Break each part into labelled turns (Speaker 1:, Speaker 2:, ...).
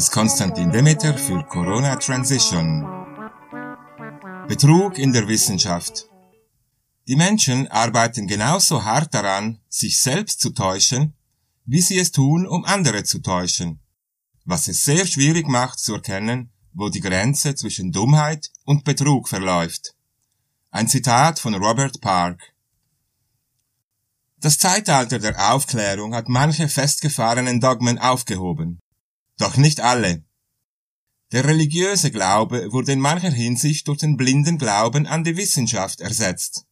Speaker 1: ist Konstantin Demeter für Corona Transition. Betrug in der Wissenschaft. Die Menschen arbeiten genauso hart daran, sich selbst zu täuschen, wie sie es tun, um andere zu täuschen, was es sehr schwierig macht zu erkennen, wo die Grenze zwischen Dummheit und Betrug verläuft. Ein Zitat von Robert Park. Das Zeitalter der Aufklärung hat manche festgefahrenen Dogmen aufgehoben. Doch nicht alle. Der religiöse Glaube wurde in mancher Hinsicht durch den blinden Glauben an die Wissenschaft ersetzt.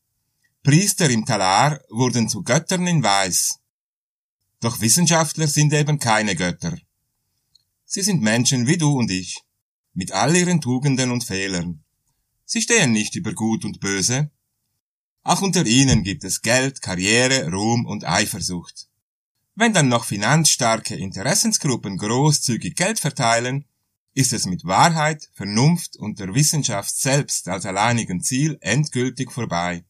Speaker 1: Priester im Talar wurden zu Göttern in Weiß. Doch Wissenschaftler sind eben keine Götter. Sie sind Menschen wie du und ich, mit all ihren Tugenden und Fehlern. Sie stehen nicht über Gut und Böse, auch unter ihnen gibt es Geld, Karriere, Ruhm und Eifersucht. Wenn dann noch finanzstarke Interessensgruppen großzügig Geld verteilen, ist es mit Wahrheit, Vernunft und der Wissenschaft selbst als alleinigen Ziel endgültig vorbei.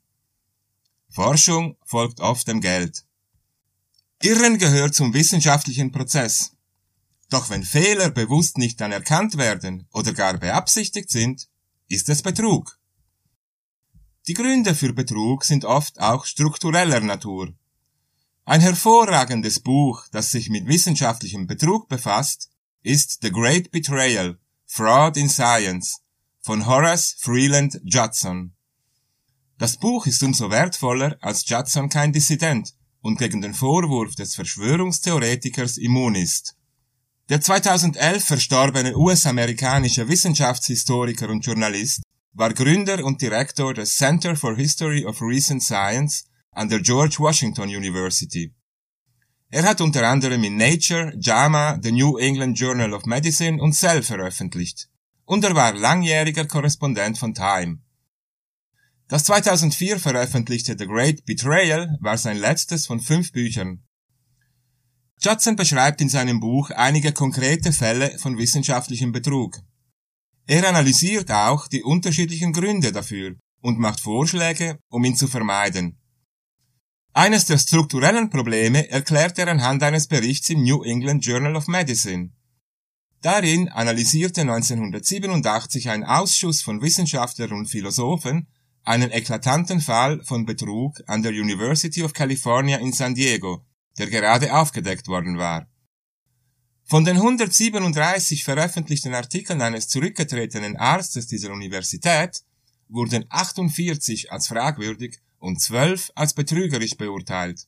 Speaker 1: Forschung folgt oft dem Geld. Irren gehört zum wissenschaftlichen Prozess. Doch wenn Fehler bewusst nicht anerkannt werden oder gar beabsichtigt sind, ist es Betrug. Die Gründe für Betrug sind oft auch struktureller Natur. Ein hervorragendes Buch, das sich mit wissenschaftlichem Betrug befasst, ist The Great Betrayal, Fraud in Science von Horace Freeland Judson. Das Buch ist umso wertvoller, als Judson kein Dissident und gegen den Vorwurf des Verschwörungstheoretikers immun ist. Der 2011 verstorbene US-amerikanische Wissenschaftshistoriker und Journalist war Gründer und Direktor des Center for History of Recent Science an der George Washington University. Er hat unter anderem in Nature, JAMA, The New England Journal of Medicine und Cell veröffentlicht. Und er war langjähriger Korrespondent von Time. Das 2004 veröffentlichte The Great Betrayal war sein letztes von fünf Büchern. Judson beschreibt in seinem Buch einige konkrete Fälle von wissenschaftlichem Betrug. Er analysiert auch die unterschiedlichen Gründe dafür und macht Vorschläge, um ihn zu vermeiden. Eines der strukturellen Probleme erklärt er anhand eines Berichts im New England Journal of Medicine. Darin analysierte 1987 ein Ausschuss von Wissenschaftlern und Philosophen einen eklatanten Fall von Betrug an der University of California in San Diego, der gerade aufgedeckt worden war. Von den 137 veröffentlichten Artikeln eines zurückgetretenen Arztes dieser Universität wurden 48 als fragwürdig und 12 als betrügerisch beurteilt.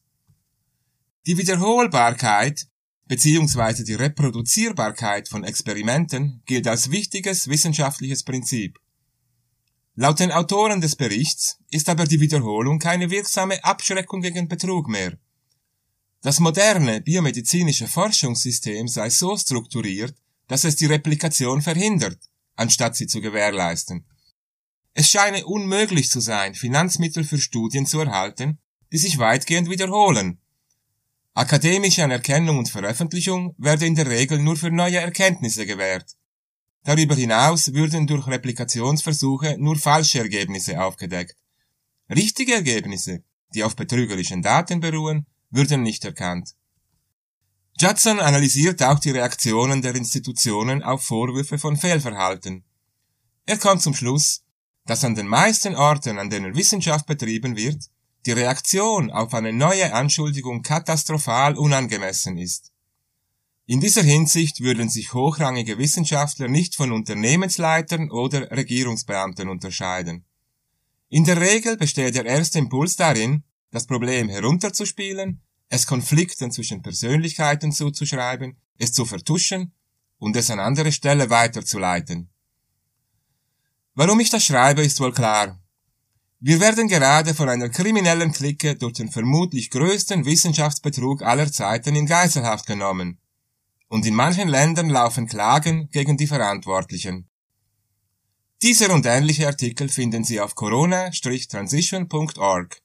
Speaker 1: Die Wiederholbarkeit bzw. die Reproduzierbarkeit von Experimenten gilt als wichtiges wissenschaftliches Prinzip. Laut den Autoren des Berichts ist aber die Wiederholung keine wirksame Abschreckung gegen Betrug mehr. Das moderne biomedizinische Forschungssystem sei so strukturiert, dass es die Replikation verhindert, anstatt sie zu gewährleisten. Es scheine unmöglich zu sein, Finanzmittel für Studien zu erhalten, die sich weitgehend wiederholen. Akademische Anerkennung und Veröffentlichung werde in der Regel nur für neue Erkenntnisse gewährt. Darüber hinaus würden durch Replikationsversuche nur falsche Ergebnisse aufgedeckt. Richtige Ergebnisse, die auf betrügerischen Daten beruhen, würden nicht erkannt. Judson analysiert auch die Reaktionen der Institutionen auf Vorwürfe von Fehlverhalten. Er kommt zum Schluss, dass an den meisten Orten, an denen Wissenschaft betrieben wird, die Reaktion auf eine neue Anschuldigung katastrophal unangemessen ist. In dieser Hinsicht würden sich hochrangige Wissenschaftler nicht von Unternehmensleitern oder Regierungsbeamten unterscheiden. In der Regel besteht der erste Impuls darin, das Problem herunterzuspielen, es Konflikten zwischen Persönlichkeiten zuzuschreiben, es zu vertuschen und es an andere Stelle weiterzuleiten. Warum ich das schreibe, ist wohl klar. Wir werden gerade von einer kriminellen Clique durch den vermutlich größten Wissenschaftsbetrug aller Zeiten in Geiselhaft genommen. Und in manchen Ländern laufen Klagen gegen die Verantwortlichen. Diese und ähnliche Artikel finden Sie auf corona-transition.org.